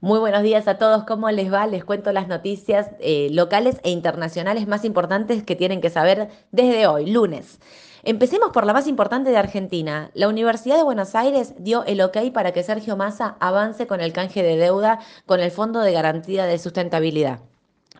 Muy buenos días a todos, ¿cómo les va? Les cuento las noticias eh, locales e internacionales más importantes que tienen que saber desde hoy, lunes. Empecemos por la más importante de Argentina. La Universidad de Buenos Aires dio el ok para que Sergio Massa avance con el canje de deuda con el Fondo de Garantía de Sustentabilidad.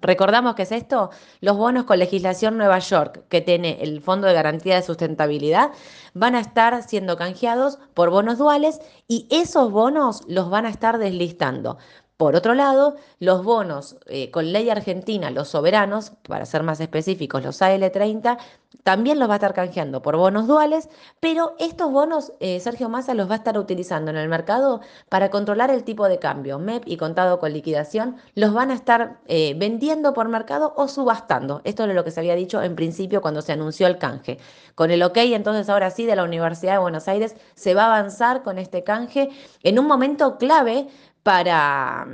Recordamos que es esto, los bonos con legislación Nueva York, que tiene el Fondo de Garantía de Sustentabilidad, van a estar siendo canjeados por bonos duales y esos bonos los van a estar deslistando. Por otro lado, los bonos eh, con ley argentina, los soberanos, para ser más específicos, los AL30, también los va a estar canjeando por bonos duales, pero estos bonos eh, Sergio Massa los va a estar utilizando en el mercado para controlar el tipo de cambio. MEP y contado con liquidación los van a estar eh, vendiendo por mercado o subastando. Esto es lo que se había dicho en principio cuando se anunció el canje. Con el ok, entonces ahora sí, de la Universidad de Buenos Aires se va a avanzar con este canje en un momento clave para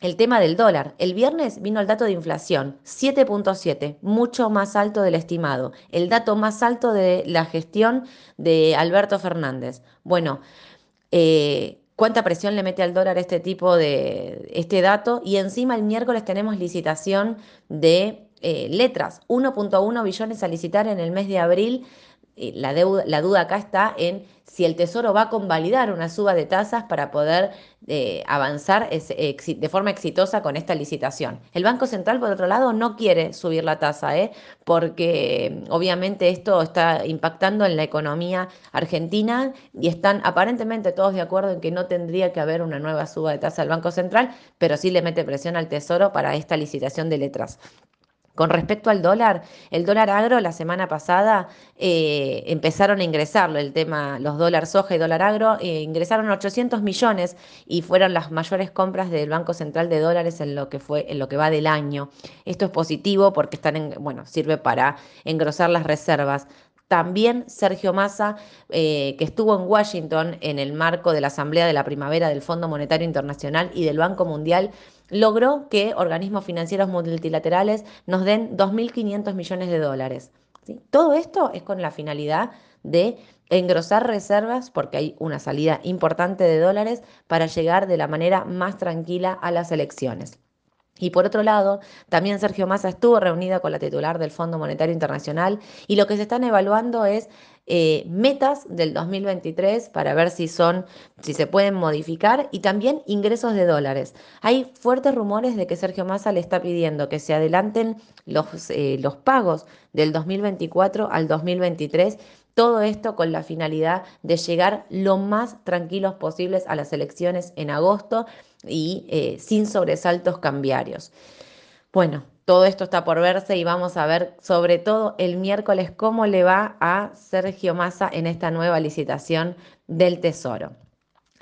el tema del dólar. El viernes vino el dato de inflación, 7.7, mucho más alto del estimado, el dato más alto de la gestión de Alberto Fernández. Bueno, eh, cuánta presión le mete al dólar este tipo de este dato y encima el miércoles tenemos licitación de eh, letras, 1.1 billones a licitar en el mes de abril eh, la, duda acá está en si el Tesoro va a convalidar una suba de tasas para poder eh, avanzar de forma exitosa con esta licitación. El Banco Central, por otro lado, no quiere subir la tasa, ¿eh? porque obviamente esto está impactando en la economía argentina y están aparentemente todos de acuerdo en que no tendría que haber una nueva suba de tasa del Banco Central, pero sí le mete presión al Tesoro para esta licitación de letras. Con respecto al dólar, el dólar agro la semana pasada eh, empezaron a ingresarlo, el tema, los dólares soja y dólar agro, eh, ingresaron 800 millones y fueron las mayores compras del Banco Central de dólares en lo que fue, en lo que va del año. Esto es positivo porque están en, bueno, sirve para engrosar las reservas. También Sergio Massa, eh, que estuvo en Washington en el marco de la Asamblea de la Primavera del Fondo Monetario Internacional y del Banco Mundial, logró que organismos financieros multilaterales nos den 2.500 millones de dólares. Todo esto es con la finalidad de engrosar reservas, porque hay una salida importante de dólares, para llegar de la manera más tranquila a las elecciones. Y por otro lado, también Sergio Massa estuvo reunida con la titular del Fondo Monetario Internacional y lo que se están evaluando es eh, metas del 2023 para ver si son, si se pueden modificar y también ingresos de dólares. Hay fuertes rumores de que Sergio Massa le está pidiendo que se adelanten los, eh, los pagos del 2024 al 2023 todo esto con la finalidad de llegar lo más tranquilos posibles a las elecciones en agosto y eh, sin sobresaltos cambiarios. Bueno, todo esto está por verse y vamos a ver sobre todo el miércoles cómo le va a Sergio Massa en esta nueva licitación del Tesoro.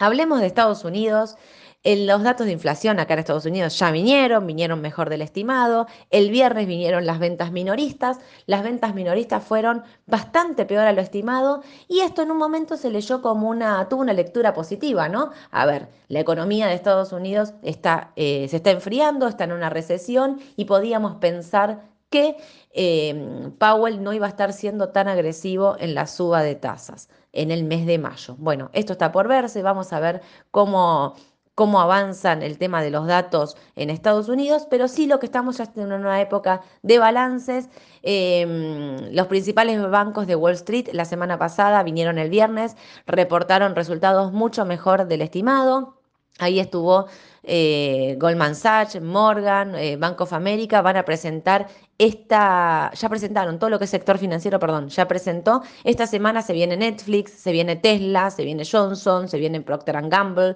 Hablemos de Estados Unidos los datos de inflación acá en Estados Unidos ya vinieron, vinieron mejor del estimado. El viernes vinieron las ventas minoristas. Las ventas minoristas fueron bastante peor a lo estimado y esto en un momento se leyó como una, tuvo una lectura positiva, ¿no? A ver, la economía de Estados Unidos está, eh, se está enfriando, está en una recesión y podíamos pensar que eh, Powell no iba a estar siendo tan agresivo en la suba de tasas en el mes de mayo. Bueno, esto está por verse, vamos a ver cómo cómo avanzan el tema de los datos en Estados Unidos, pero sí lo que estamos ya en una época de balances. Em, los principales bancos de Wall Street la semana pasada vinieron el viernes, reportaron resultados mucho mejor del estimado. Ahí estuvo eh, Goldman Sachs, Morgan, eh, Bank of America, van a presentar esta, ya presentaron todo lo que es sector financiero, perdón, ya presentó. Esta semana se viene Netflix, se viene Tesla, se viene Johnson, se viene Procter Gamble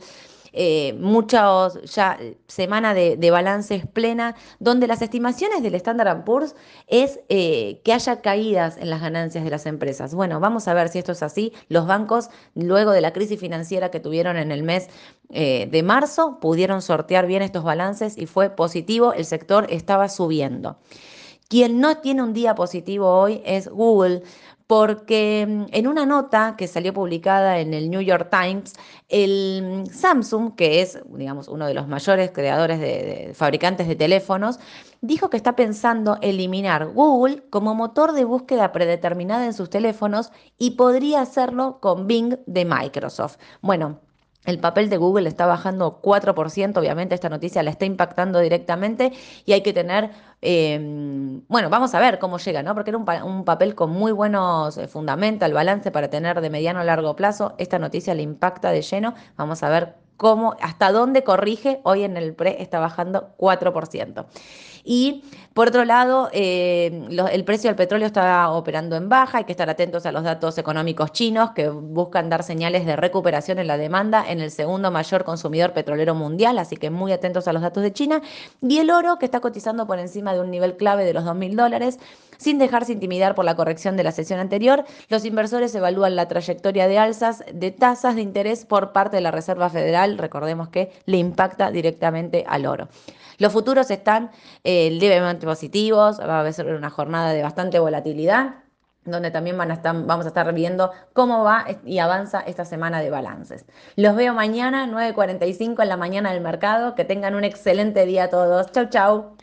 eh, muchos ya semana de, balances plena, donde las estimaciones del Standard Poor's es eh, que haya caídas en las ganancias de las empresas. Bueno, vamos a ver si esto es así. Los bancos, luego de la crisis financiera que tuvieron en el mes eh, de marzo, pudieron sortear bien estos balances y fue positivo, el sector estaba subiendo. Quien no tiene un día positivo hoy es Google, porque mm, en una nota que salió publicada en el New York Times, el mm, Samsung, que es, digamos, uno de los mayores creadores de, fabricantes de teléfonos, dijo que está pensando eliminar Google como motor de búsqueda predeterminada en sus teléfonos y podría hacerlo con Bing de Microsoft. Bueno, El papel de Google está bajando 4%, obviamente esta noticia la está impactando directamente y hay que tener, eh, bueno, vamos a ver cómo llega, ¿no? Porque era un, un papel con muy buenos eh, fundamentos, el balance para tener de mediano a largo plazo. Esta noticia le impacta de lleno. Vamos a ver cómo, hasta dónde corrige. Hoy en el pre está bajando 4%. Y por otro lado, eh, el precio del petróleo está operando en baja, hay que estar atentos a los datos económicos chinos que buscan dar señales de recuperación en la demanda en el segundo mayor consumidor petrolero mundial, así que muy atentos a los datos de China. Y el oro que está cotizando por encima de un nivel clave de los 2.000 dólares. Sin dejarse intimidar por la corrección de la sesión anterior, los inversores evalúan la trayectoria de alzas de tasas de interés por parte de la Reserva Federal, recordemos que le impacta directamente al oro. Los futuros están eh, levemente positivos, va a ser una jornada de bastante volatilidad donde también vamos a estar viendo cómo va y avanza esta semana de balances. Los veo mañana, 9.45 en la mañana del mercado. Que tengan un excelente día todos. Chau, chau.